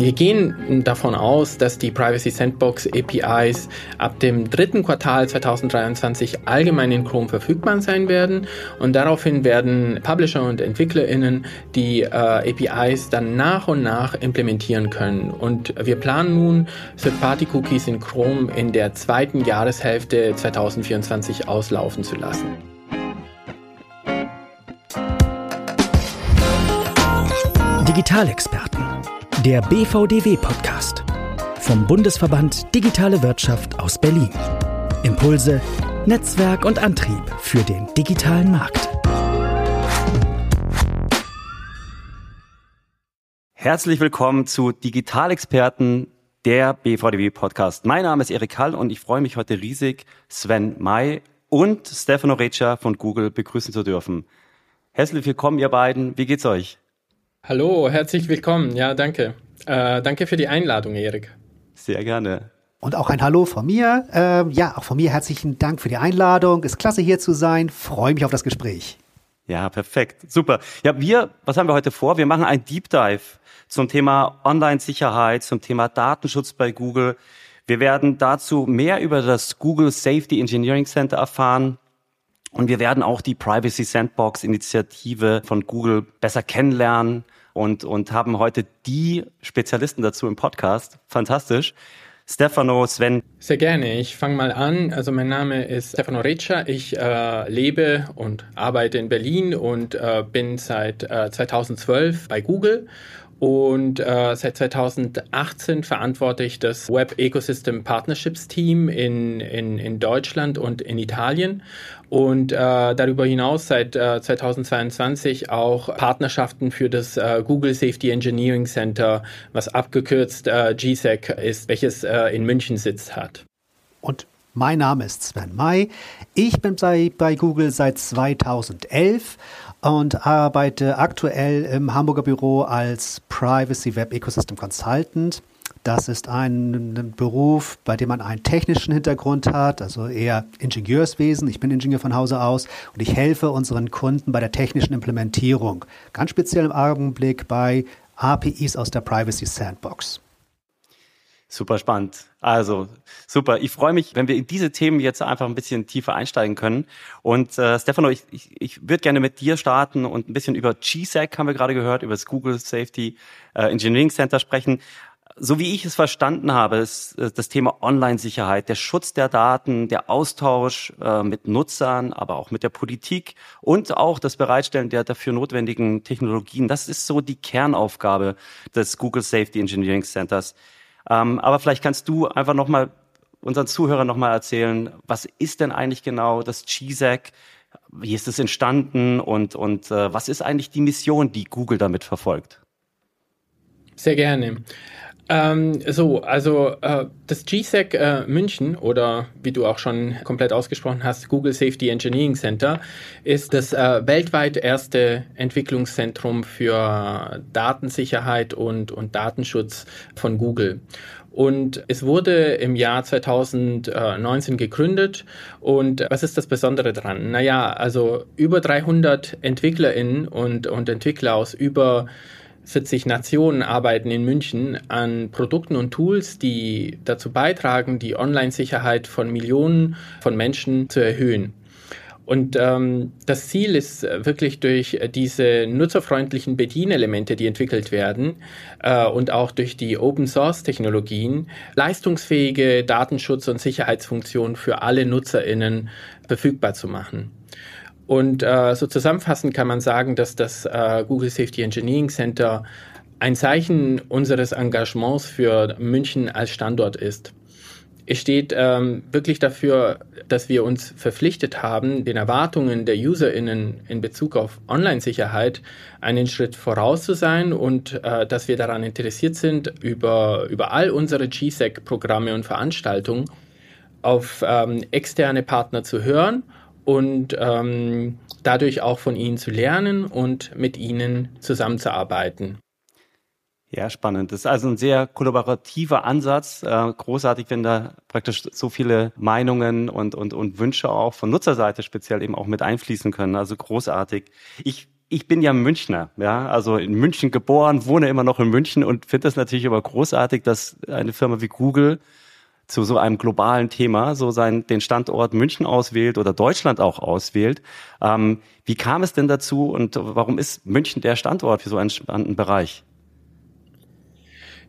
Wir gehen davon aus, dass die Privacy Sandbox APIs ab dem dritten Quartal 2023 allgemein in Chrome verfügbar sein werden und daraufhin werden Publisher und EntwicklerInnen die äh, APIs dann nach und nach implementieren können. Und wir planen nun, Third-Party-Cookies in Chrome in der zweiten Jahreshälfte 2024 auslaufen zu lassen. Digitalexperten der BVDW-Podcast vom Bundesverband Digitale Wirtschaft aus Berlin. Impulse, Netzwerk und Antrieb für den digitalen Markt. Herzlich willkommen zu Digitalexperten, der BVDW-Podcast. Mein Name ist Erik Hall und ich freue mich heute riesig, Sven May und Stefano Reccia von Google begrüßen zu dürfen. Herzlich willkommen, ihr beiden. Wie geht's euch? Hallo, herzlich willkommen. Ja, danke. Äh, danke für die Einladung, Erik. Sehr gerne. Und auch ein Hallo von mir. Ähm, ja, auch von mir herzlichen Dank für die Einladung. Ist klasse hier zu sein. Freue mich auf das Gespräch. Ja, perfekt. Super. Ja, wir, was haben wir heute vor? Wir machen ein Deep Dive zum Thema Online-Sicherheit, zum Thema Datenschutz bei Google. Wir werden dazu mehr über das Google Safety Engineering Center erfahren. Und wir werden auch die Privacy Sandbox Initiative von Google besser kennenlernen und, und haben heute die Spezialisten dazu im Podcast. Fantastisch. Stefano, Sven. Sehr gerne. Ich fange mal an. Also mein Name ist Stefano Reccia. Ich äh, lebe und arbeite in Berlin und äh, bin seit äh, 2012 bei Google und äh, seit 2018 verantworte ich das Web Ecosystem Partnerships Team in, in, in Deutschland und in Italien. Und äh, darüber hinaus seit äh, 2022 auch Partnerschaften für das äh, Google Safety Engineering Center, was abgekürzt äh, GSEC ist, welches äh, in München sitzt hat. Und mein Name ist Sven May. Ich bin bei, bei Google seit 2011 und arbeite aktuell im Hamburger Büro als Privacy Web Ecosystem Consultant. Das ist ein Beruf, bei dem man einen technischen Hintergrund hat, also eher Ingenieurswesen. Ich bin Ingenieur von Hause aus und ich helfe unseren Kunden bei der technischen Implementierung. Ganz speziell im Augenblick bei APIs aus der Privacy Sandbox. Super spannend. Also super. Ich freue mich, wenn wir in diese Themen jetzt einfach ein bisschen tiefer einsteigen können. Und äh, Stefano, ich, ich, ich würde gerne mit dir starten und ein bisschen über GSEC haben wir gerade gehört, über das Google Safety äh, Engineering Center sprechen. So wie ich es verstanden habe, ist äh, das Thema Online-Sicherheit, der Schutz der Daten, der Austausch äh, mit Nutzern, aber auch mit der Politik und auch das Bereitstellen der dafür notwendigen Technologien. Das ist so die Kernaufgabe des Google Safety Engineering Centers. Ähm, aber vielleicht kannst du einfach nochmal unseren Zuhörern nochmal erzählen, was ist denn eigentlich genau das GSEC? Wie ist es entstanden und, und äh, was ist eigentlich die Mission, die Google damit verfolgt? Sehr gerne. Ähm, so, also äh, das GSEC äh, München oder wie du auch schon komplett ausgesprochen hast, Google Safety Engineering Center ist das äh, weltweit erste Entwicklungszentrum für Datensicherheit und, und Datenschutz von Google. Und es wurde im Jahr 2019 gegründet. Und was ist das Besondere dran? Naja, also über 300 EntwicklerInnen und, und Entwickler aus über 40 Nationen arbeiten in München an Produkten und Tools, die dazu beitragen, die Online-Sicherheit von Millionen von Menschen zu erhöhen. Und ähm, das Ziel ist wirklich durch diese nutzerfreundlichen Bedienelemente, die entwickelt werden äh, und auch durch die Open-Source-Technologien leistungsfähige Datenschutz- und Sicherheitsfunktionen für alle NutzerInnen verfügbar zu machen. Und äh, so zusammenfassend kann man sagen, dass das äh, Google Safety Engineering Center ein Zeichen unseres Engagements für München als Standort ist. Es steht ähm, wirklich dafür, dass wir uns verpflichtet haben, den Erwartungen der UserInnen in Bezug auf Online-Sicherheit einen Schritt voraus zu sein und äh, dass wir daran interessiert sind, über, über all unsere GSEC-Programme und Veranstaltungen auf ähm, externe Partner zu hören und ähm, dadurch auch von ihnen zu lernen und mit ihnen zusammenzuarbeiten. Ja, spannend. Das ist also ein sehr kollaborativer Ansatz. Äh, großartig, wenn da praktisch so viele Meinungen und, und, und Wünsche auch von Nutzerseite speziell eben auch mit einfließen können. Also großartig. Ich ich bin ja Münchner, ja, also in München geboren, wohne immer noch in München und finde das natürlich aber großartig, dass eine Firma wie Google zu so einem globalen Thema so sein, den Standort München auswählt oder Deutschland auch auswählt. Ähm, wie kam es denn dazu und warum ist München der Standort für so einen spannenden Bereich?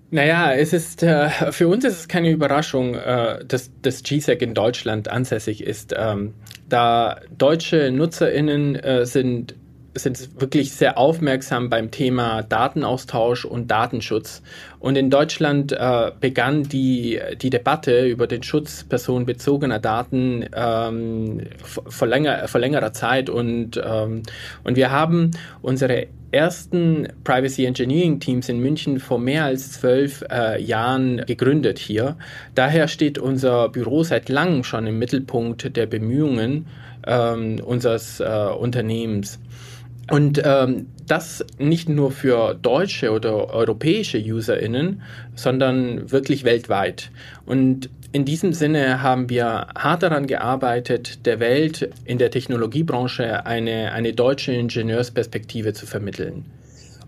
Naja, es ist äh, für uns ist es keine Überraschung, äh, dass das GSEC in Deutschland ansässig ist. Ähm, da deutsche NutzerInnen äh, sind sind wirklich sehr aufmerksam beim Thema Datenaustausch und Datenschutz. Und in Deutschland äh, begann die, die Debatte über den Schutz personenbezogener Daten ähm, vor, länger, vor längerer Zeit. Und, ähm, und wir haben unsere ersten Privacy Engineering Teams in München vor mehr als zwölf äh, Jahren gegründet hier. Daher steht unser Büro seit langem schon im Mittelpunkt der Bemühungen ähm, unseres äh, Unternehmens. Und ähm, das nicht nur für deutsche oder europäische UserInnen, sondern wirklich weltweit. Und in diesem Sinne haben wir hart daran gearbeitet, der Welt in der Technologiebranche eine, eine deutsche Ingenieursperspektive zu vermitteln.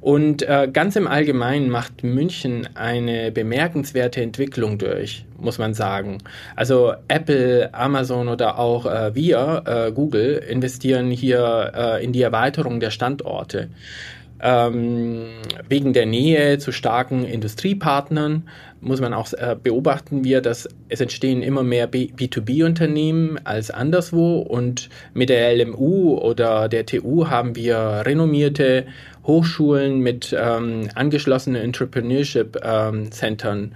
Und äh, ganz im Allgemeinen macht München eine bemerkenswerte Entwicklung durch, muss man sagen. Also Apple, Amazon oder auch äh, wir, äh, Google, investieren hier äh, in die Erweiterung der Standorte. Ähm, wegen der Nähe zu starken Industriepartnern muss man auch äh, beobachten wir, dass es entstehen immer mehr B2B-Unternehmen als anderswo und mit der LMU oder der TU haben wir renommierte Hochschulen mit ähm, angeschlossenen Entrepreneurship-Centern. Ähm,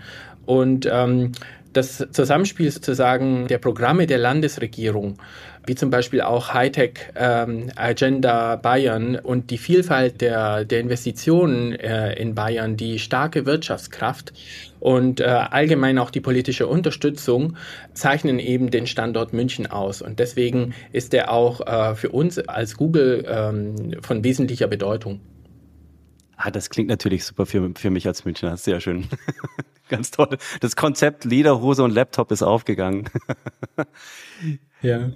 und ähm, das Zusammenspiel sozusagen der Programme der Landesregierung, wie zum Beispiel auch Hightech ähm, Agenda Bayern und die Vielfalt der, der Investitionen äh, in Bayern, die starke Wirtschaftskraft und äh, allgemein auch die politische Unterstützung zeichnen eben den Standort München aus. Und deswegen ist er auch äh, für uns als Google ähm, von wesentlicher Bedeutung. Ah, das klingt natürlich super für, für mich als Münchner. Sehr schön. Ganz toll. Das Konzept Lederhose und Laptop ist aufgegangen. ja.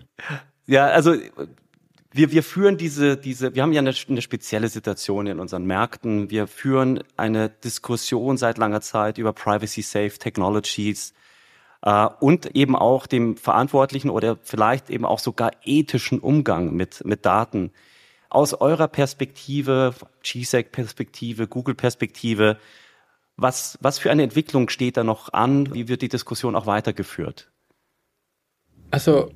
Ja, also wir, wir führen diese, diese, wir haben ja eine, eine spezielle Situation in unseren Märkten. Wir führen eine Diskussion seit langer Zeit über Privacy Safe Technologies äh, und eben auch dem verantwortlichen oder vielleicht eben auch sogar ethischen Umgang mit, mit Daten. Aus eurer Perspektive, GSEC-Perspektive, Google-Perspektive, was, was für eine Entwicklung steht da noch an? Wie wird die Diskussion auch weitergeführt? Also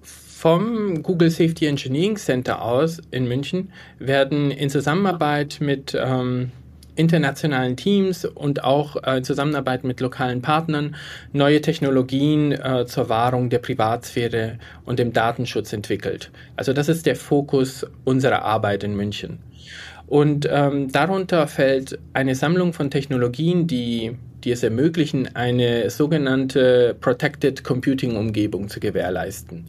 vom Google Safety Engineering Center aus in München werden in Zusammenarbeit mit ähm, internationalen Teams und auch äh, in Zusammenarbeit mit lokalen Partnern neue Technologien äh, zur Wahrung der Privatsphäre und dem Datenschutz entwickelt. Also das ist der Fokus unserer Arbeit in München. Und ähm, darunter fällt eine Sammlung von Technologien, die, die es ermöglichen, eine sogenannte Protected Computing Umgebung zu gewährleisten.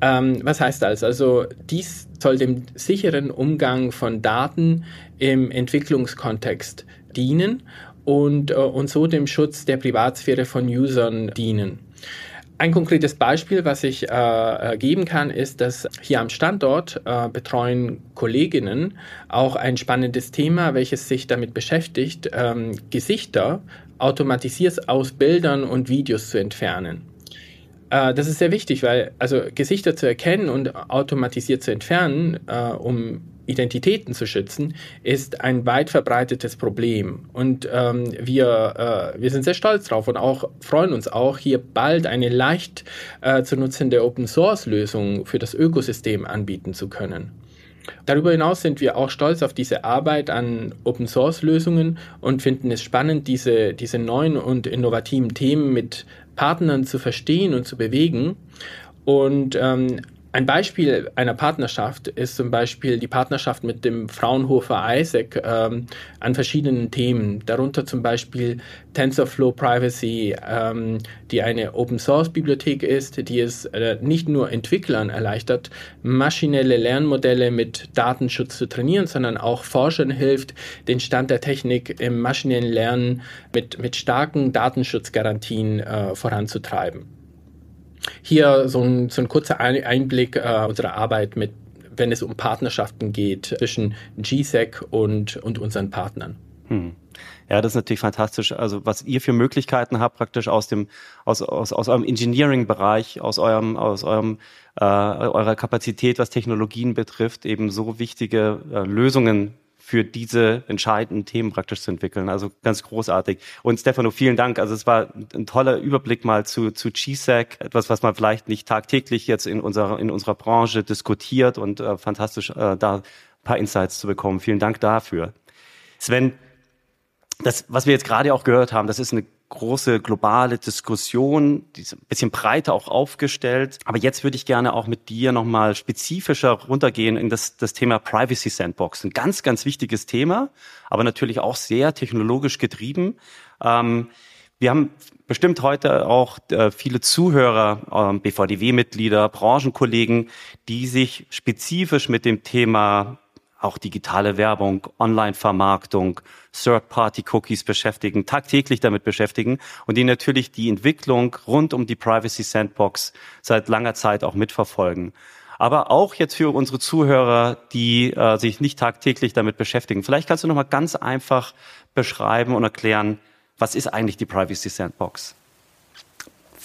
Ähm, was heißt das? Also dies soll dem sicheren Umgang von Daten im Entwicklungskontext dienen und, äh, und so dem Schutz der Privatsphäre von Usern dienen. Ein konkretes Beispiel, was ich äh, geben kann, ist, dass hier am Standort äh, betreuen Kolleginnen auch ein spannendes Thema, welches sich damit beschäftigt, ähm, Gesichter automatisiert aus Bildern und Videos zu entfernen. Äh, das ist sehr wichtig, weil also Gesichter zu erkennen und automatisiert zu entfernen, äh, um Identitäten zu schützen, ist ein weit verbreitetes Problem. Und ähm, wir, äh, wir sind sehr stolz drauf und auch freuen uns auch, hier bald eine leicht äh, zu nutzende Open-Source-Lösung für das Ökosystem anbieten zu können. Darüber hinaus sind wir auch stolz auf diese Arbeit an Open Source Lösungen und finden es spannend, diese, diese neuen und innovativen Themen mit Partnern zu verstehen und zu bewegen. Und ähm, ein Beispiel einer Partnerschaft ist zum Beispiel die Partnerschaft mit dem Fraunhofer ISAC ähm, an verschiedenen Themen, darunter zum Beispiel TensorFlow Privacy, ähm, die eine Open Source Bibliothek ist, die es äh, nicht nur Entwicklern erleichtert, maschinelle Lernmodelle mit Datenschutz zu trainieren, sondern auch Forschern hilft, den Stand der Technik im maschinellen Lernen mit, mit starken Datenschutzgarantien äh, voranzutreiben. Hier so ein, so ein kurzer Einblick äh, unserer Arbeit mit wenn es um Partnerschaften geht zwischen GSEC und, und unseren Partnern. Hm. Ja, das ist natürlich fantastisch. Also was ihr für Möglichkeiten habt, praktisch aus dem, aus, aus, aus eurem Engineering-Bereich, aus eurem, aus eurem, äh, eurer Kapazität, was Technologien betrifft, eben so wichtige äh, Lösungen für diese entscheidenden Themen praktisch zu entwickeln. Also ganz großartig. Und Stefano, vielen Dank. Also es war ein toller Überblick mal zu, zu GSAC, etwas, was man vielleicht nicht tagtäglich jetzt in unserer, in unserer Branche diskutiert und äh, fantastisch äh, da ein paar Insights zu bekommen. Vielen Dank dafür. Sven, das, was wir jetzt gerade auch gehört haben, das ist eine große globale Diskussion, die ist ein bisschen breiter auch aufgestellt. Aber jetzt würde ich gerne auch mit dir nochmal spezifischer runtergehen in das, das Thema Privacy Sandbox. Ein ganz, ganz wichtiges Thema, aber natürlich auch sehr technologisch getrieben. Ähm, wir haben bestimmt heute auch äh, viele Zuhörer, äh, BVDW-Mitglieder, Branchenkollegen, die sich spezifisch mit dem Thema auch digitale Werbung, Online-Vermarktung, Third-Party-Cookies beschäftigen, tagtäglich damit beschäftigen und die natürlich die Entwicklung rund um die Privacy Sandbox seit langer Zeit auch mitverfolgen. Aber auch jetzt für unsere Zuhörer, die äh, sich nicht tagtäglich damit beschäftigen. Vielleicht kannst du noch mal ganz einfach beschreiben und erklären, was ist eigentlich die Privacy Sandbox?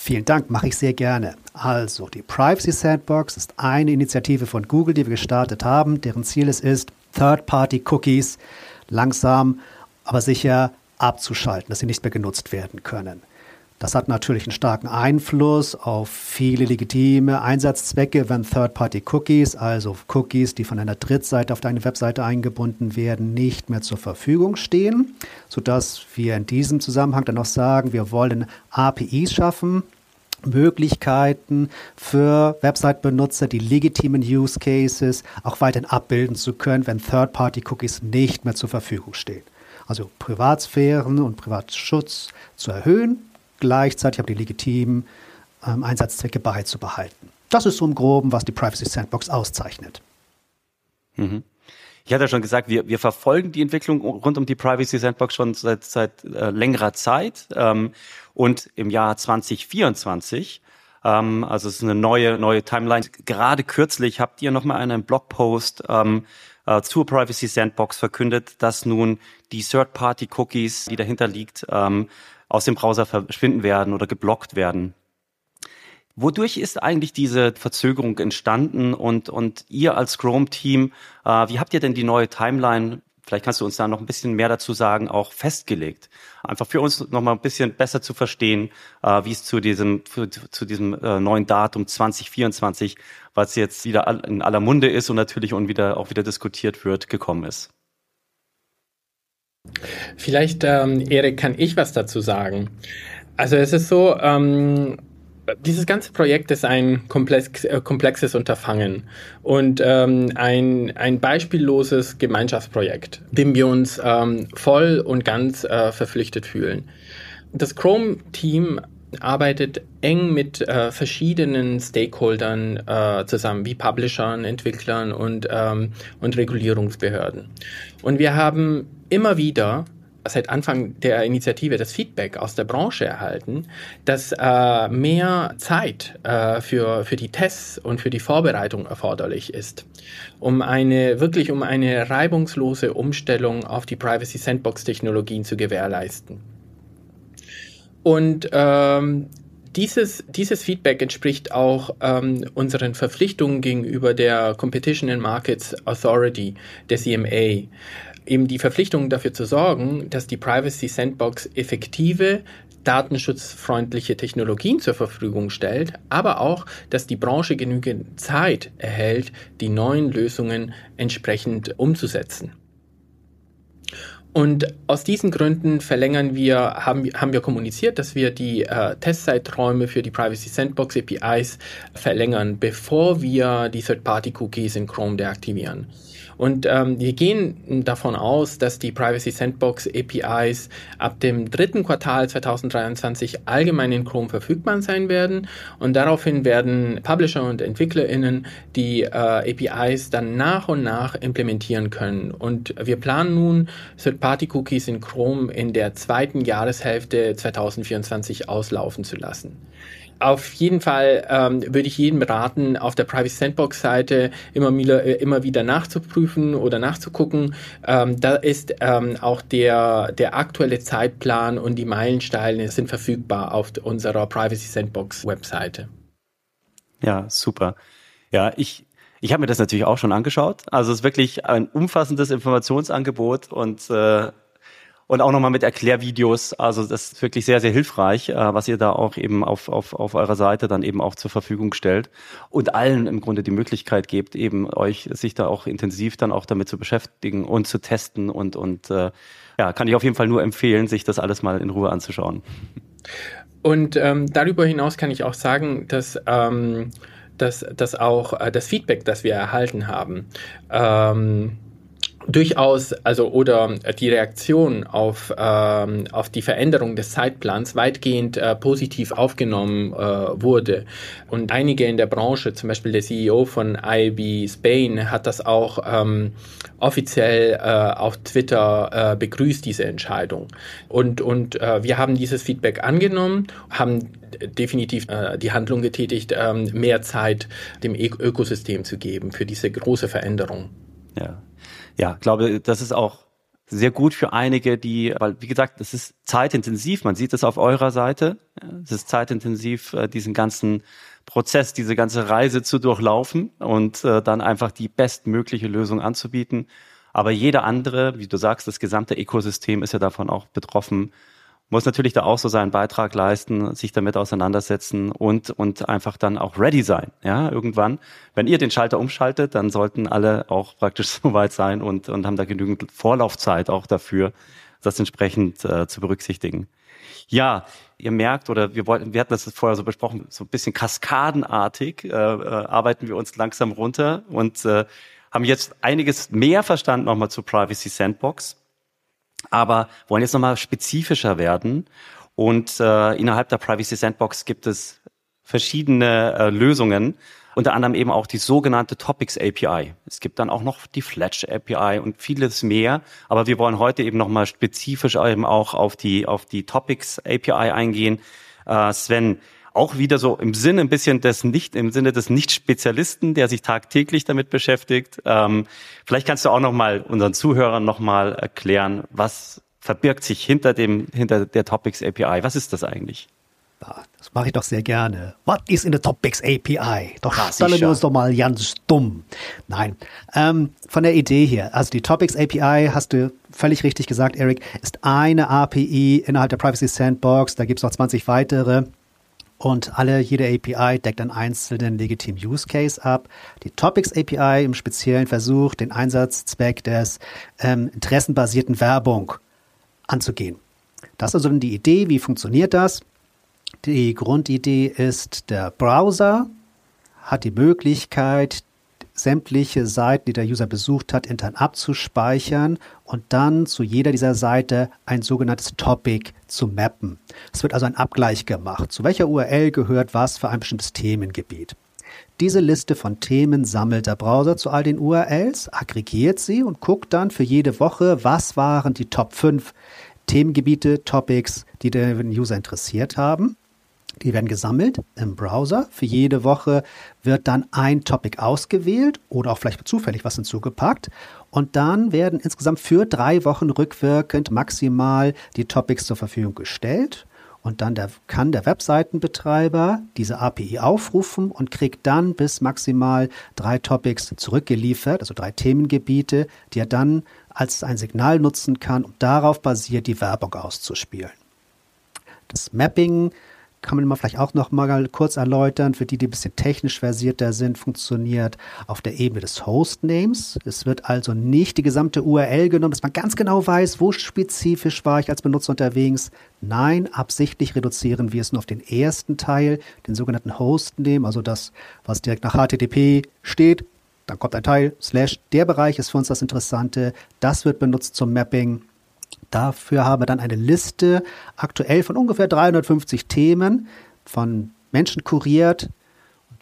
Vielen Dank, mache ich sehr gerne. Also, die Privacy Sandbox ist eine Initiative von Google, die wir gestartet haben, deren Ziel es ist, Third-Party-Cookies langsam, aber sicher abzuschalten, dass sie nicht mehr genutzt werden können. Das hat natürlich einen starken Einfluss auf viele legitime Einsatzzwecke, wenn Third-Party-Cookies, also Cookies, die von einer Drittseite auf deine Webseite eingebunden werden, nicht mehr zur Verfügung stehen, sodass wir in diesem Zusammenhang dann auch sagen, wir wollen APIs schaffen, Möglichkeiten für Website-Benutzer, die legitimen Use Cases auch weiterhin abbilden zu können, wenn Third-Party-Cookies nicht mehr zur Verfügung stehen. Also Privatsphären und Privatschutz zu erhöhen, gleichzeitig aber die legitimen ähm, Einsatzzwecke beizubehalten. Das ist so im Groben, was die Privacy Sandbox auszeichnet. Mhm. Ich hatte ja schon gesagt, wir, wir verfolgen die Entwicklung rund um die Privacy Sandbox schon seit, seit äh, längerer Zeit. Ähm, und im Jahr 2024 ähm, also es ist eine neue neue Timeline. Gerade kürzlich habt ihr nochmal einen Blogpost ähm, äh, zur Privacy Sandbox verkündet, dass nun die Third-Party-Cookies, die dahinter liegt, ähm, aus dem Browser verschwinden werden oder geblockt werden. Wodurch ist eigentlich diese Verzögerung entstanden und, und ihr als Chrome-Team, äh, wie habt ihr denn die neue Timeline, vielleicht kannst du uns da noch ein bisschen mehr dazu sagen, auch festgelegt? Einfach für uns noch mal ein bisschen besser zu verstehen, äh, wie es zu diesem, zu, zu diesem äh, neuen Datum 2024, was jetzt wieder in aller Munde ist und natürlich und wieder, auch wieder diskutiert wird, gekommen ist. Vielleicht, ähm, Erik, kann ich was dazu sagen. Also es ist so, ähm, dieses ganze Projekt ist ein komplex, äh, komplexes Unterfangen und ähm, ein, ein beispielloses Gemeinschaftsprojekt, dem wir uns ähm, voll und ganz äh, verpflichtet fühlen. Das Chrome-Team arbeitet eng mit äh, verschiedenen Stakeholdern äh, zusammen, wie Publishern, Entwicklern und, ähm, und Regulierungsbehörden. Und wir haben immer wieder seit Anfang der Initiative das Feedback aus der Branche erhalten, dass äh, mehr Zeit äh, für, für die Tests und für die Vorbereitung erforderlich ist, um eine wirklich um eine reibungslose Umstellung auf die Privacy Sandbox Technologien zu gewährleisten. Und ähm, dieses, dieses Feedback entspricht auch ähm, unseren Verpflichtungen gegenüber der Competition and Markets Authority, der CMA, eben die Verpflichtung dafür zu sorgen, dass die Privacy Sandbox effektive, datenschutzfreundliche Technologien zur Verfügung stellt, aber auch, dass die Branche genügend Zeit erhält, die neuen Lösungen entsprechend umzusetzen. Und aus diesen Gründen verlängern wir, haben, haben wir kommuniziert, dass wir die äh, Testzeiträume für die Privacy Sandbox APIs verlängern, bevor wir die Third-Party-Cookies in Chrome deaktivieren. Und ähm, wir gehen davon aus, dass die Privacy Sandbox APIs ab dem dritten Quartal 2023 allgemein in Chrome verfügbar sein werden. Und daraufhin werden Publisher und EntwicklerInnen die äh, APIs dann nach und nach implementieren können. Und wir planen nun, Third-Party-Cookies in Chrome in der zweiten Jahreshälfte 2024 auslaufen zu lassen. Auf jeden Fall ähm, würde ich jedem raten, auf der Privacy Sandbox Seite immer wieder, äh, immer wieder nachzuprüfen oder nachzugucken. Ähm, da ist ähm, auch der, der aktuelle Zeitplan und die Meilensteine sind verfügbar auf unserer Privacy Sandbox Webseite. Ja, super. Ja, ich, ich habe mir das natürlich auch schon angeschaut. Also es ist wirklich ein umfassendes Informationsangebot und äh, und auch nochmal mit Erklärvideos. Also das ist wirklich sehr, sehr hilfreich, äh, was ihr da auch eben auf, auf, auf eurer Seite dann eben auch zur Verfügung stellt und allen im Grunde die Möglichkeit gebt, eben euch sich da auch intensiv dann auch damit zu beschäftigen und zu testen und, und äh, ja, kann ich auf jeden Fall nur empfehlen, sich das alles mal in Ruhe anzuschauen. Und ähm, darüber hinaus kann ich auch sagen, dass ähm, dass, dass auch äh, das Feedback, das wir erhalten haben, ähm, durchaus, also oder die Reaktion auf, ähm, auf die Veränderung des Zeitplans weitgehend äh, positiv aufgenommen äh, wurde. Und einige in der Branche, zum Beispiel der CEO von IB Spain, hat das auch ähm, offiziell äh, auf Twitter äh, begrüßt, diese Entscheidung. Und, und äh, wir haben dieses Feedback angenommen, haben definitiv äh, die Handlung getätigt, ähm, mehr Zeit dem Ökosystem zu geben für diese große Veränderung. Ja ja, glaube, das ist auch sehr gut für einige, die, weil wie gesagt, das ist zeitintensiv. Man sieht es auf eurer Seite. Es ist zeitintensiv, äh, diesen ganzen Prozess, diese ganze Reise zu durchlaufen und äh, dann einfach die bestmögliche Lösung anzubieten. Aber jeder andere, wie du sagst, das gesamte Ökosystem ist ja davon auch betroffen muss natürlich da auch so seinen Beitrag leisten, sich damit auseinandersetzen und, und einfach dann auch ready sein. Ja, irgendwann. Wenn ihr den Schalter umschaltet, dann sollten alle auch praktisch so weit sein und, und haben da genügend Vorlaufzeit auch dafür, das entsprechend äh, zu berücksichtigen. Ja, ihr merkt, oder wir wollten, wir hatten das vorher so besprochen, so ein bisschen kaskadenartig äh, äh, arbeiten wir uns langsam runter und äh, haben jetzt einiges mehr verstanden nochmal zur Privacy Sandbox aber wollen jetzt nochmal spezifischer werden. Und äh, innerhalb der Privacy Sandbox gibt es verschiedene äh, Lösungen, unter anderem eben auch die sogenannte Topics API. Es gibt dann auch noch die Fletch API und vieles mehr. Aber wir wollen heute eben nochmal spezifisch eben auch auf die, auf die Topics API eingehen. Äh, Sven, auch wieder so im Sinne ein bisschen des nicht im Sinne des Nicht-Spezialisten, der sich tagtäglich damit beschäftigt. Ähm, vielleicht kannst du auch noch mal unseren Zuhörern noch mal erklären, was verbirgt sich hinter dem hinter der Topics API? Was ist das eigentlich? Das mache ich doch sehr gerne. What is in the Topics API? Doch ja, stellen wir uns doch mal ganz dumm. Nein, ähm, von der Idee hier. Also die Topics API, hast du völlig richtig gesagt, Eric, ist eine API innerhalb der Privacy Sandbox. Da gibt es noch 20 weitere. Und alle, jede API deckt einen einzelnen legitimen Use Case ab. Die Topics API im Speziellen versucht, den Einsatzzweck des ähm, interessenbasierten Werbung anzugehen. Das ist also die Idee. Wie funktioniert das? Die Grundidee ist, der Browser hat die Möglichkeit, sämtliche Seiten, die der User besucht hat, intern abzuspeichern und dann zu jeder dieser Seite ein sogenanntes Topic zu mappen. Es wird also ein Abgleich gemacht. Zu welcher URL gehört was für ein bestimmtes Themengebiet? Diese Liste von Themen sammelt der Browser zu all den URLs, aggregiert sie und guckt dann für jede Woche, was waren die Top 5 Themengebiete, Topics, die den User interessiert haben. Die werden gesammelt im Browser. Für jede Woche wird dann ein Topic ausgewählt oder auch vielleicht zufällig was hinzugepackt. Und dann werden insgesamt für drei Wochen rückwirkend maximal die Topics zur Verfügung gestellt. Und dann der, kann der Webseitenbetreiber diese API aufrufen und kriegt dann bis maximal drei Topics zurückgeliefert, also drei Themengebiete, die er dann als ein Signal nutzen kann, um darauf basiert die Werbung auszuspielen. Das Mapping kann man mal vielleicht auch noch mal kurz erläutern, für die, die ein bisschen technisch versierter sind, funktioniert auf der Ebene des Hostnames. Es wird also nicht die gesamte URL genommen, dass man ganz genau weiß, wo spezifisch war ich als Benutzer unterwegs. Nein, absichtlich reduzieren wir es nur auf den ersten Teil, den sogenannten Hostname, also das, was direkt nach HTTP steht. Dann kommt ein Teil, slash, der Bereich ist für uns das Interessante. Das wird benutzt zum Mapping Dafür haben wir dann eine Liste aktuell von ungefähr 350 Themen von Menschen kuriert.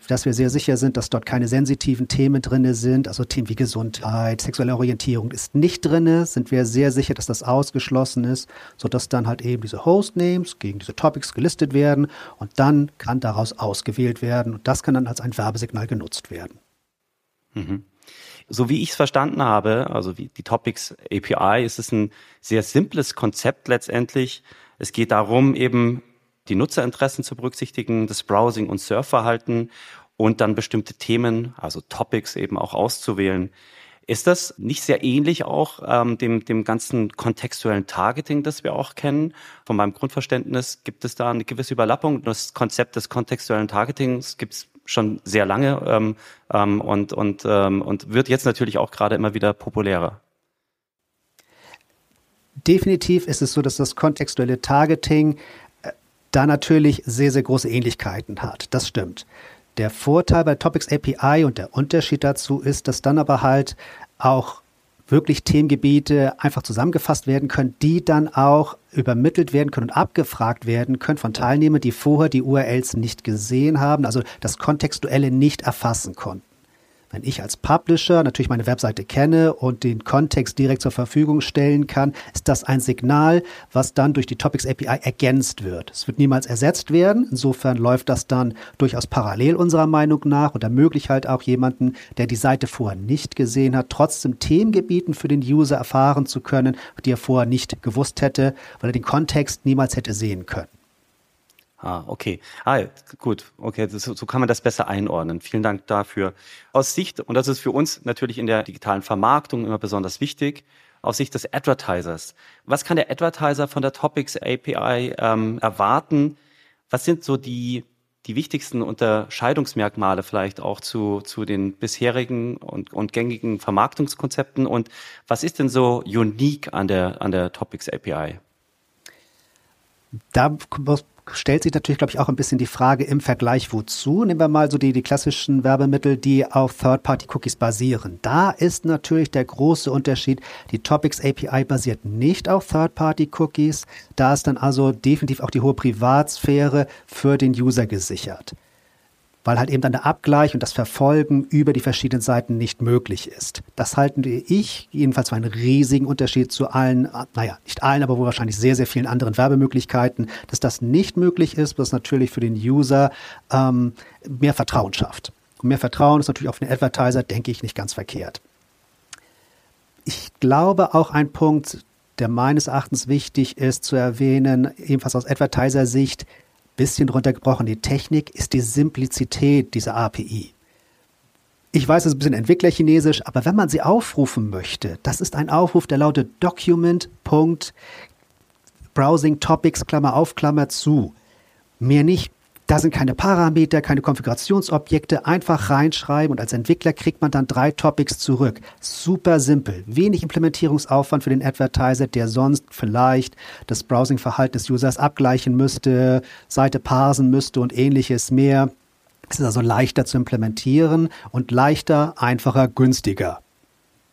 dass wir sehr sicher sind, dass dort keine sensitiven Themen drin sind, also Themen wie Gesundheit, sexuelle Orientierung ist nicht drin, sind wir sehr sicher, dass das ausgeschlossen ist, sodass dann halt eben diese Hostnames gegen diese Topics gelistet werden und dann kann daraus ausgewählt werden und das kann dann als ein Werbesignal genutzt werden. Mhm. So wie ich es verstanden habe, also wie die Topics API, ist es ein sehr simples Konzept letztendlich. Es geht darum, eben die Nutzerinteressen zu berücksichtigen, das Browsing- und Surfverhalten und dann bestimmte Themen, also Topics eben auch auszuwählen. Ist das nicht sehr ähnlich auch ähm, dem, dem ganzen kontextuellen Targeting, das wir auch kennen? Von meinem Grundverständnis gibt es da eine gewisse Überlappung. Das Konzept des kontextuellen Targetings gibt es schon sehr lange ähm, ähm, und, und, ähm, und wird jetzt natürlich auch gerade immer wieder populärer. Definitiv ist es so, dass das kontextuelle Targeting da natürlich sehr, sehr große Ähnlichkeiten hat. Das stimmt. Der Vorteil bei Topics API und der Unterschied dazu ist, dass dann aber halt auch wirklich Themengebiete einfach zusammengefasst werden können, die dann auch übermittelt werden können und abgefragt werden können von Teilnehmern, die vorher die URLs nicht gesehen haben, also das Kontextuelle nicht erfassen konnten. Wenn ich als Publisher natürlich meine Webseite kenne und den Kontext direkt zur Verfügung stellen kann, ist das ein Signal, was dann durch die Topics API ergänzt wird. Es wird niemals ersetzt werden. Insofern läuft das dann durchaus parallel unserer Meinung nach und ermöglicht halt auch jemanden, der die Seite vorher nicht gesehen hat, trotzdem Themengebieten für den User erfahren zu können, die er vorher nicht gewusst hätte, weil er den Kontext niemals hätte sehen können. Ah, okay. Ah, gut. Okay, das, so kann man das besser einordnen. Vielen Dank dafür. Aus Sicht, und das ist für uns natürlich in der digitalen Vermarktung immer besonders wichtig, aus Sicht des Advertisers. Was kann der Advertiser von der Topics API ähm, erwarten? Was sind so die, die wichtigsten Unterscheidungsmerkmale vielleicht auch zu, zu den bisherigen und, und gängigen Vermarktungskonzepten? Und was ist denn so unique an der, an der Topics API? Da stellt sich natürlich, glaube ich, auch ein bisschen die Frage im Vergleich wozu. Nehmen wir mal so die, die klassischen Werbemittel, die auf Third-Party-Cookies basieren. Da ist natürlich der große Unterschied, die Topics API basiert nicht auf Third-Party-Cookies. Da ist dann also definitiv auch die hohe Privatsphäre für den User gesichert weil halt eben dann der Abgleich und das Verfolgen über die verschiedenen Seiten nicht möglich ist. Das halten ich jedenfalls für einen riesigen Unterschied zu allen, naja, nicht allen, aber wohl wahrscheinlich sehr, sehr vielen anderen Werbemöglichkeiten, dass das nicht möglich ist, was natürlich für den User ähm, mehr Vertrauen schafft. Und mehr Vertrauen ist natürlich auch für den Advertiser, denke ich, nicht ganz verkehrt. Ich glaube auch ein Punkt, der meines Erachtens wichtig ist zu erwähnen, ebenfalls aus Advertiser-Sicht, bisschen runtergebrochen, die Technik ist die Simplizität dieser API. Ich weiß, es ist ein bisschen Entwicklerchinesisch, aber wenn man sie aufrufen möchte, das ist ein Aufruf, der lautet document.browsing topics, Klammer auf, Klammer zu. Mehr nicht. Da sind keine Parameter, keine Konfigurationsobjekte, einfach reinschreiben und als Entwickler kriegt man dann drei Topics zurück. Super simpel, wenig Implementierungsaufwand für den Advertiser, der sonst vielleicht das Browsing-Verhalten des Users abgleichen müsste, Seite parsen müsste und ähnliches mehr. Es ist also leichter zu implementieren und leichter, einfacher, günstiger.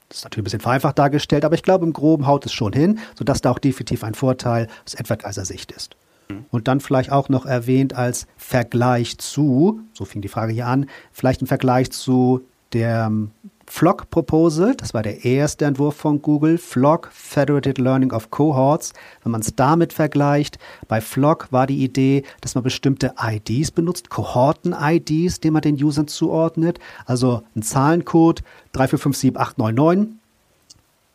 Das ist natürlich ein bisschen vereinfacht dargestellt, aber ich glaube, im Groben haut es schon hin, sodass da auch definitiv ein Vorteil aus Advertiser-Sicht ist. Und dann vielleicht auch noch erwähnt als Vergleich zu, so fing die Frage hier an, vielleicht ein Vergleich zu der Flock Proposal, das war der erste Entwurf von Google, Flock Federated Learning of Cohorts. Wenn man es damit vergleicht, bei Flock war die Idee, dass man bestimmte IDs benutzt, Kohorten-IDs, die man den Usern zuordnet, also ein Zahlencode 3457899,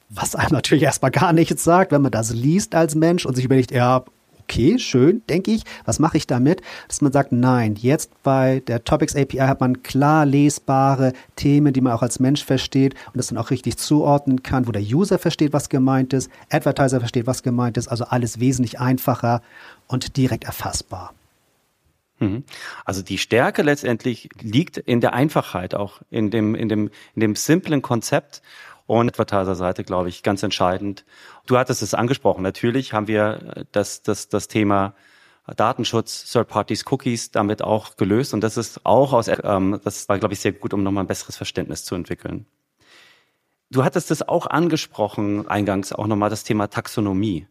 was einem natürlich erstmal gar nichts sagt, wenn man das liest als Mensch und sich überlegt, ja, okay, schön, denke ich. Was mache ich damit? Dass man sagt, nein, jetzt bei der Topics API hat man klar lesbare Themen, die man auch als Mensch versteht und das dann auch richtig zuordnen kann, wo der User versteht, was gemeint ist, Advertiser versteht, was gemeint ist, also alles wesentlich einfacher und direkt erfassbar. Mhm. Also die Stärke letztendlich liegt in der Einfachheit, auch in dem, in dem, in dem simplen Konzept und Advertiser-Seite, glaube ich, ganz entscheidend. Du hattest es angesprochen. Natürlich haben wir das, das, das Thema Datenschutz, Third Parties, Cookies damit auch gelöst. Und das ist auch aus, ähm, das war, glaube ich, sehr gut, um nochmal ein besseres Verständnis zu entwickeln. Du hattest es auch angesprochen, eingangs auch nochmal das Thema Taxonomie.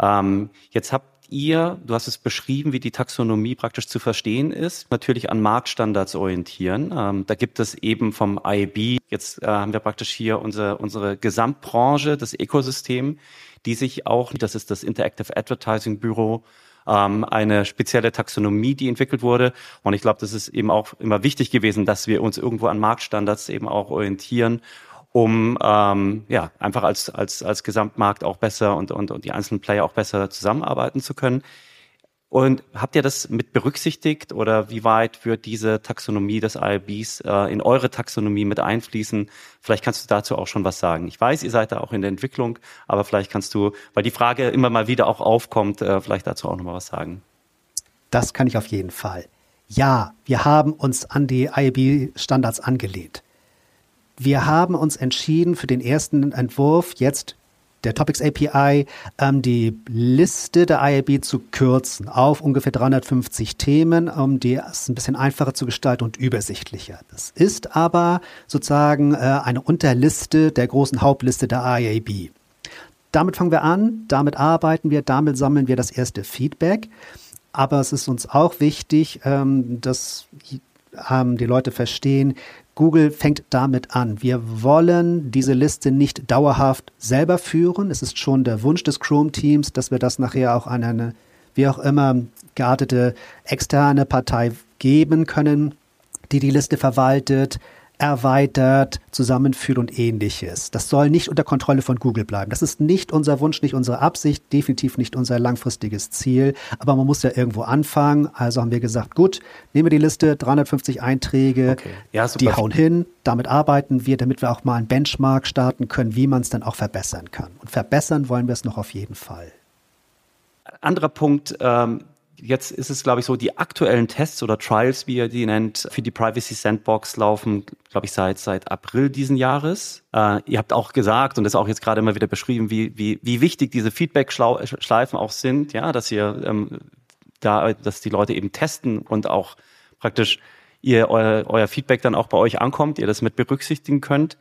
Ähm, jetzt habt ihr, du hast es beschrieben, wie die Taxonomie praktisch zu verstehen ist, natürlich an Marktstandards orientieren. Ähm, da gibt es eben vom IAB, jetzt äh, haben wir praktisch hier unsere, unsere Gesamtbranche, das Ökosystem, die sich auch, das ist das Interactive Advertising Büro, ähm, eine spezielle Taxonomie, die entwickelt wurde. Und ich glaube, das ist eben auch immer wichtig gewesen, dass wir uns irgendwo an Marktstandards eben auch orientieren um ähm, ja einfach als als als Gesamtmarkt auch besser und und, und die einzelnen Player auch besser zusammenarbeiten zu können. Und habt ihr das mit berücksichtigt oder wie weit wird diese Taxonomie des IRBs äh, in eure Taxonomie mit einfließen? Vielleicht kannst du dazu auch schon was sagen. Ich weiß, ihr seid da auch in der Entwicklung, aber vielleicht kannst du, weil die Frage immer mal wieder auch aufkommt, äh, vielleicht dazu auch noch mal was sagen. Das kann ich auf jeden Fall. Ja, wir haben uns an die IAB-Standards angelehnt. Wir haben uns entschieden für den ersten Entwurf jetzt der Topics API ähm, die Liste der IAB zu kürzen auf ungefähr 350 Themen, um die es ein bisschen einfacher zu gestalten und übersichtlicher. Das ist aber sozusagen äh, eine Unterliste der großen Hauptliste der IAB. Damit fangen wir an, damit arbeiten wir, damit sammeln wir das erste Feedback. Aber es ist uns auch wichtig, ähm, dass ähm, die Leute verstehen, Google fängt damit an. Wir wollen diese Liste nicht dauerhaft selber führen. Es ist schon der Wunsch des Chrome-Teams, dass wir das nachher auch an eine, wie auch immer, geartete externe Partei geben können, die die Liste verwaltet, erweitert, zusammenführt und ähnliches. Das soll nicht unter Kontrolle von Google bleiben. Das ist nicht unser Wunsch, nicht unsere Absicht, definitiv nicht unser langfristiges Ziel. Aber man muss ja irgendwo anfangen. Also haben wir gesagt, gut, nehmen wir die Liste, 350 Einträge, okay. ja, die hauen hin. Damit arbeiten wir, damit wir auch mal einen Benchmark starten können, wie man es dann auch verbessern kann. Und verbessern wollen wir es noch auf jeden Fall. Anderer Punkt, ähm, Jetzt ist es, glaube ich, so, die aktuellen Tests oder Trials, wie ihr die nennt, für die Privacy Sandbox laufen, glaube ich, seit, seit April diesen Jahres. Äh, ihr habt auch gesagt, und das auch jetzt gerade immer wieder beschrieben, wie, wie, wie wichtig diese Feedback-Schleifen auch sind, ja, dass ihr ähm, da, dass die Leute eben testen und auch praktisch ihr euer, euer Feedback dann auch bei euch ankommt, ihr das mit berücksichtigen könnt.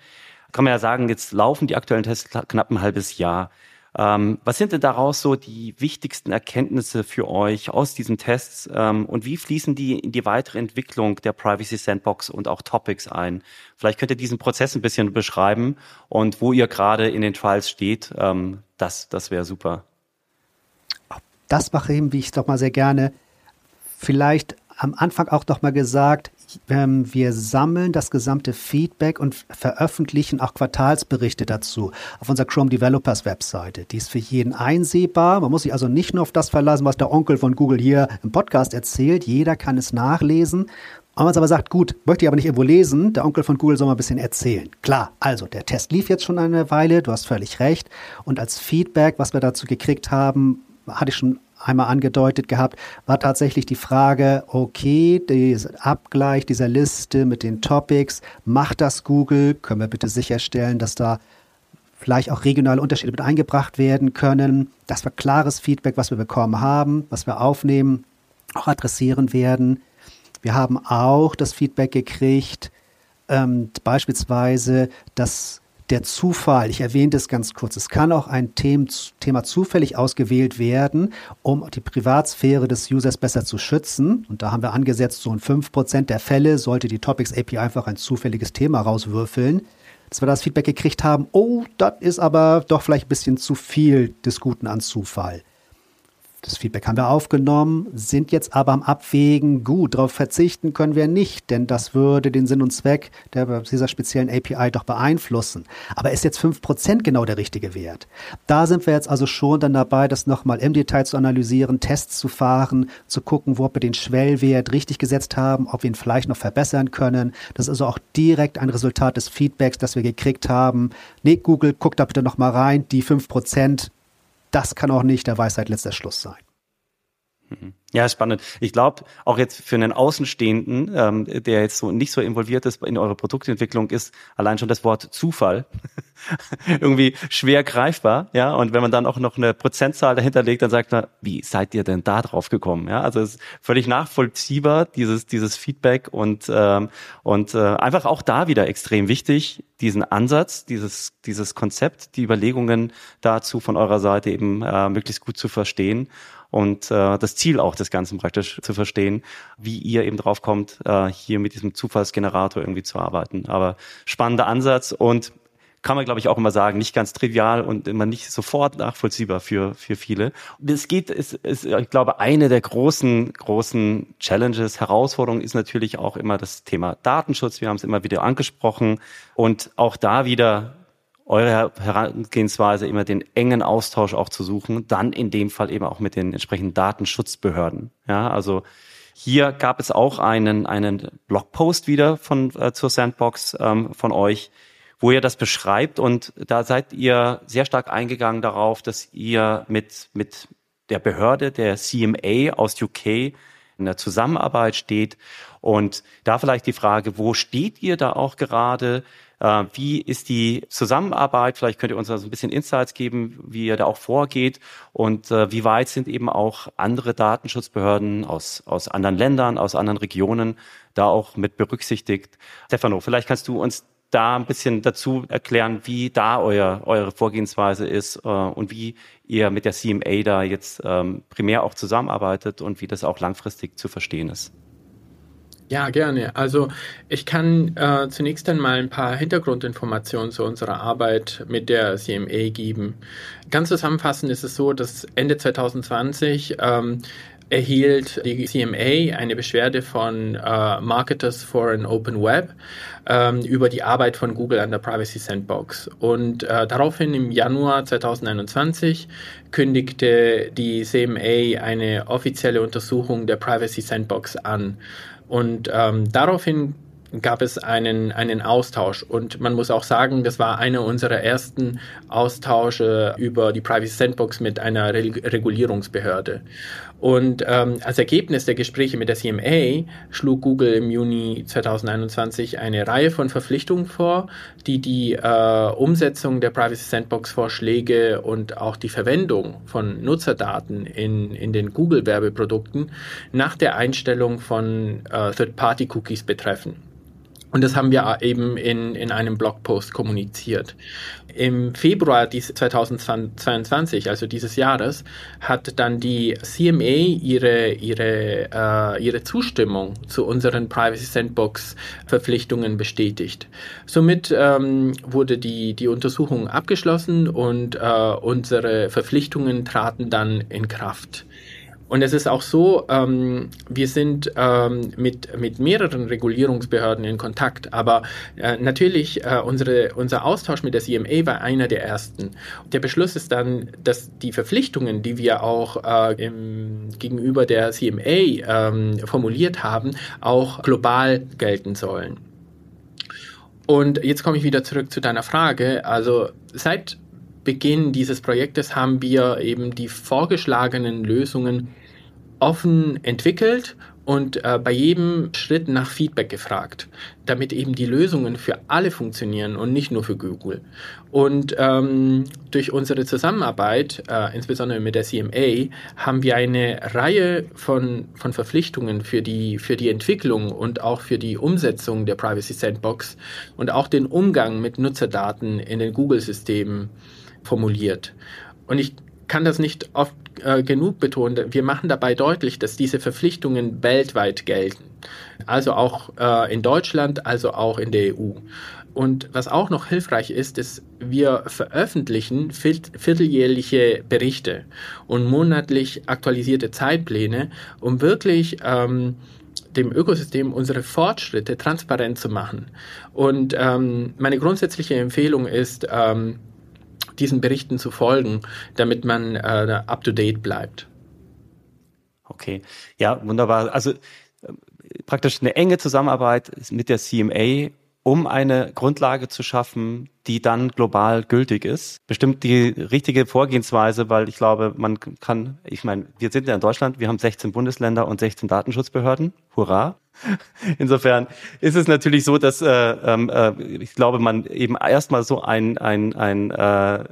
Kann man ja sagen, jetzt laufen die aktuellen Tests knapp ein halbes Jahr. Ähm, was sind denn daraus so die wichtigsten Erkenntnisse für euch aus diesen Tests ähm, und wie fließen die in die weitere Entwicklung der Privacy Sandbox und auch Topics ein? Vielleicht könnt ihr diesen Prozess ein bisschen beschreiben und wo ihr gerade in den Trials steht. Ähm, das das wäre super. Das mache ich, wie ich es doch mal sehr gerne. Vielleicht am Anfang auch noch mal gesagt, ähm, wir sammeln das gesamte Feedback und veröffentlichen auch Quartalsberichte dazu auf unserer Chrome Developers Webseite. Die ist für jeden einsehbar. Man muss sich also nicht nur auf das verlassen, was der Onkel von Google hier im Podcast erzählt. Jeder kann es nachlesen. Wenn man aber sagt, gut, möchte ich aber nicht irgendwo lesen, der Onkel von Google soll mal ein bisschen erzählen. Klar, also der Test lief jetzt schon eine Weile, du hast völlig recht. Und als Feedback, was wir dazu gekriegt haben, hatte ich schon einmal angedeutet gehabt, war tatsächlich die Frage, okay, dieser Abgleich dieser Liste mit den Topics, macht das Google? Können wir bitte sicherstellen, dass da vielleicht auch regionale Unterschiede mit eingebracht werden können? Das war klares Feedback, was wir bekommen haben, was wir aufnehmen, auch adressieren werden. Wir haben auch das Feedback gekriegt, ähm, beispielsweise, dass der Zufall, ich erwähnte es ganz kurz, es kann auch ein Thema zufällig ausgewählt werden, um die Privatsphäre des Users besser zu schützen. Und da haben wir angesetzt, so in 5% der Fälle sollte die Topics API einfach ein zufälliges Thema rauswürfeln. Dass wir das Feedback gekriegt haben, oh, das ist aber doch vielleicht ein bisschen zu viel des Guten an Zufall. Das Feedback haben wir aufgenommen, sind jetzt aber am Abwägen, gut, darauf verzichten können wir nicht, denn das würde den Sinn und Zweck der, dieser speziellen API doch beeinflussen. Aber ist jetzt 5% genau der richtige Wert? Da sind wir jetzt also schon dann dabei, das nochmal im Detail zu analysieren, Tests zu fahren, zu gucken, wo wir den Schwellwert richtig gesetzt haben, ob wir ihn vielleicht noch verbessern können. Das ist also auch direkt ein Resultat des Feedbacks, das wir gekriegt haben. Nee, Google, guck da bitte nochmal rein, die 5%, das kann auch nicht der Weisheit letzter Schluss sein. Mhm. Ja, spannend. Ich glaube, auch jetzt für einen Außenstehenden, ähm, der jetzt so nicht so involviert ist in eure Produktentwicklung, ist allein schon das Wort Zufall irgendwie schwer greifbar. Ja, und wenn man dann auch noch eine Prozentzahl dahinter legt, dann sagt man, wie seid ihr denn da drauf gekommen? Ja, also es ist völlig nachvollziehbar dieses dieses Feedback und ähm, und äh, einfach auch da wieder extrem wichtig diesen Ansatz, dieses dieses Konzept, die Überlegungen dazu von eurer Seite eben äh, möglichst gut zu verstehen und äh, das Ziel auch des Ganzen praktisch zu verstehen, wie ihr eben drauf kommt, äh, hier mit diesem Zufallsgenerator irgendwie zu arbeiten. Aber spannender Ansatz und kann man, glaube ich, auch immer sagen, nicht ganz trivial und immer nicht sofort nachvollziehbar für, für viele. Es geht, ist, ist, ich glaube, eine der großen, großen Challenges, Herausforderungen ist natürlich auch immer das Thema Datenschutz. Wir haben es immer wieder angesprochen und auch da wieder eure Herangehensweise immer den engen Austausch auch zu suchen, dann in dem Fall eben auch mit den entsprechenden Datenschutzbehörden. Ja, also hier gab es auch einen, einen Blogpost wieder von äh, zur Sandbox ähm, von euch, wo ihr das beschreibt und da seid ihr sehr stark eingegangen darauf, dass ihr mit mit der Behörde der CMA aus UK in der Zusammenarbeit steht und da vielleicht die Frage, wo steht ihr da auch gerade? Äh, wie ist die Zusammenarbeit? Vielleicht könnt ihr uns da so ein bisschen Insights geben, wie ihr da auch vorgeht und äh, wie weit sind eben auch andere Datenschutzbehörden aus, aus anderen Ländern, aus anderen Regionen da auch mit berücksichtigt. Stefano, vielleicht kannst du uns da ein bisschen dazu erklären, wie da euer, eure Vorgehensweise ist äh, und wie ihr mit der CMA da jetzt ähm, primär auch zusammenarbeitet und wie das auch langfristig zu verstehen ist. Ja, gerne. Also ich kann äh, zunächst einmal ein paar Hintergrundinformationen zu unserer Arbeit mit der CMA geben. Ganz zusammenfassend ist es so, dass Ende 2020 ähm, erhielt die CMA eine Beschwerde von äh, Marketers for an Open Web ähm, über die Arbeit von Google an der Privacy Sandbox. Und äh, daraufhin im Januar 2021 kündigte die CMA eine offizielle Untersuchung der Privacy Sandbox an. Und ähm, daraufhin gab es einen, einen Austausch. Und man muss auch sagen, das war einer unserer ersten Austausche über die Privacy Sandbox mit einer Re Regulierungsbehörde. Und ähm, als Ergebnis der Gespräche mit der CMA schlug Google im Juni 2021 eine Reihe von Verpflichtungen vor, die die äh, Umsetzung der Privacy Sandbox Vorschläge und auch die Verwendung von Nutzerdaten in, in den Google Werbeprodukten nach der Einstellung von äh, Third-Party-Cookies betreffen. Und das haben wir eben in, in einem Blogpost kommuniziert. Im Februar 2022, also dieses Jahres, hat dann die CMA ihre, ihre, äh, ihre Zustimmung zu unseren Privacy Sandbox Verpflichtungen bestätigt. Somit ähm, wurde die, die Untersuchung abgeschlossen und äh, unsere Verpflichtungen traten dann in Kraft. Und es ist auch so, ähm, wir sind ähm, mit, mit mehreren Regulierungsbehörden in Kontakt, aber äh, natürlich äh, unsere, unser Austausch mit der CMA war einer der ersten. Der Beschluss ist dann, dass die Verpflichtungen, die wir auch äh, im, gegenüber der CMA ähm, formuliert haben, auch global gelten sollen. Und jetzt komme ich wieder zurück zu deiner Frage. Also seit Beginn dieses Projektes haben wir eben die vorgeschlagenen Lösungen offen entwickelt und äh, bei jedem Schritt nach Feedback gefragt, damit eben die Lösungen für alle funktionieren und nicht nur für Google. Und ähm, durch unsere Zusammenarbeit, äh, insbesondere mit der CMA, haben wir eine Reihe von, von Verpflichtungen für die, für die Entwicklung und auch für die Umsetzung der Privacy Sandbox und auch den Umgang mit Nutzerdaten in den Google-Systemen formuliert. Und ich kann das nicht oft äh, genug betonen. Wir machen dabei deutlich, dass diese Verpflichtungen weltweit gelten. Also auch äh, in Deutschland, also auch in der EU. Und was auch noch hilfreich ist, ist, wir veröffentlichen vierteljährliche Berichte und monatlich aktualisierte Zeitpläne, um wirklich ähm, dem Ökosystem unsere Fortschritte transparent zu machen. Und ähm, meine grundsätzliche Empfehlung ist, ähm, diesen Berichten zu folgen, damit man äh, up-to-date bleibt. Okay, ja, wunderbar. Also äh, praktisch eine enge Zusammenarbeit mit der CMA um eine Grundlage zu schaffen, die dann global gültig ist. Bestimmt die richtige Vorgehensweise, weil ich glaube, man kann, ich meine, wir sind ja in Deutschland, wir haben 16 Bundesländer und 16 Datenschutzbehörden. Hurra! Insofern ist es natürlich so, dass äh, ähm, äh, ich glaube, man eben erstmal so ein, ein, ein äh,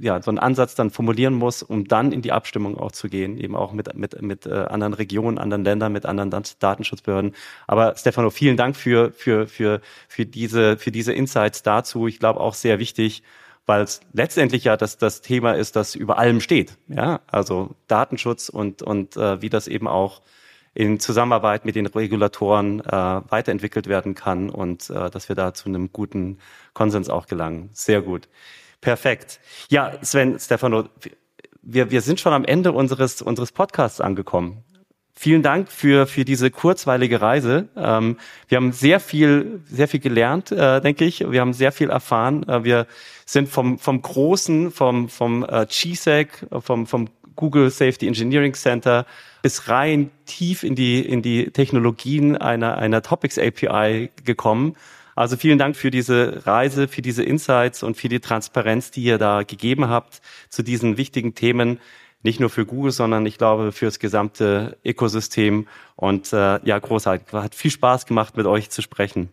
ja, so einen Ansatz dann formulieren muss, um dann in die Abstimmung auch zu gehen, eben auch mit, mit, mit äh, anderen Regionen, anderen Ländern, mit anderen Datenschutzbehörden. Aber Stefano, vielen Dank für, für, für, für, diese, für diese Insights dazu. Ich glaube auch sehr wichtig, weil es letztendlich ja das, das Thema ist, das über allem steht. Ja, also Datenschutz und, und äh, wie das eben auch in Zusammenarbeit mit den Regulatoren äh, weiterentwickelt werden kann und äh, dass wir da zu einem guten Konsens auch gelangen. Sehr gut. Perfekt. Ja, Sven, Stefano, wir, wir sind schon am Ende unseres, unseres Podcasts angekommen. Vielen Dank für, für diese kurzweilige Reise. Ähm, wir haben sehr viel, sehr viel gelernt, äh, denke ich. Wir haben sehr viel erfahren. Äh, wir sind vom, vom Großen, vom, vom äh, GSEC, vom, vom Google Safety Engineering Center bis rein tief in die, in die Technologien einer, einer Topics API gekommen also vielen Dank für diese Reise, für diese Insights und für die Transparenz, die ihr da gegeben habt zu diesen wichtigen Themen. Nicht nur für Google, sondern ich glaube für das gesamte Ökosystem. Und äh, ja, großartig. Hat viel Spaß gemacht, mit euch zu sprechen.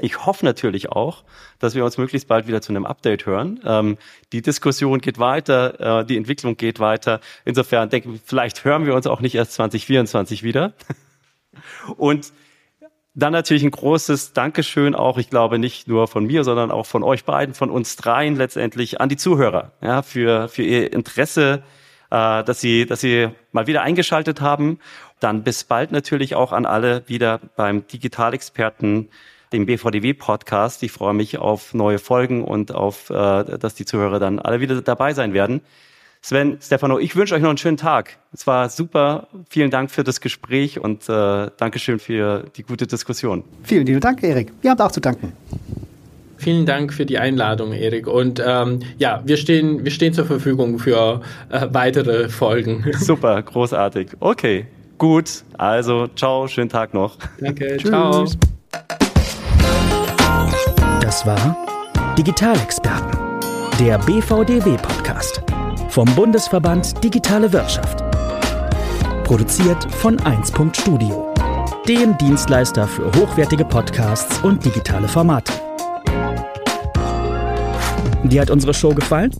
Ich hoffe natürlich auch, dass wir uns möglichst bald wieder zu einem Update hören. Ähm, die Diskussion geht weiter, äh, die Entwicklung geht weiter. Insofern denke ich, vielleicht hören wir uns auch nicht erst 2024 wieder. Und dann natürlich ein großes Dankeschön auch, ich glaube nicht nur von mir, sondern auch von euch beiden, von uns dreien letztendlich an die Zuhörer, ja, für, für ihr Interesse, äh, dass sie, dass sie mal wieder eingeschaltet haben. Dann bis bald natürlich auch an alle wieder beim Digitalexperten, dem BVDW Podcast. Ich freue mich auf neue Folgen und auf, äh, dass die Zuhörer dann alle wieder dabei sein werden. Sven, Stefano, ich wünsche euch noch einen schönen Tag. Es war super. Vielen Dank für das Gespräch und äh, Dankeschön für die gute Diskussion. Vielen lieben Dank, Erik. Wir haben auch zu danken. Vielen Dank für die Einladung, Erik. Und ähm, ja, wir stehen, wir stehen zur Verfügung für äh, weitere Folgen. Super, großartig. Okay, gut. Also, ciao, schönen Tag noch. Danke, Tschüss. ciao. Das war Digitalexperten, der BVDW-Podcast vom Bundesverband Digitale Wirtschaft. Produziert von 1. Studio, dem Dienstleister für hochwertige Podcasts und digitale Formate. Dir hat unsere Show gefallen?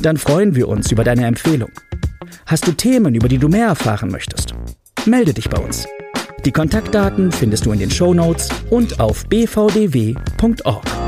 Dann freuen wir uns über deine Empfehlung. Hast du Themen, über die du mehr erfahren möchtest? Melde dich bei uns. Die Kontaktdaten findest du in den Show Notes und auf bvdw.org.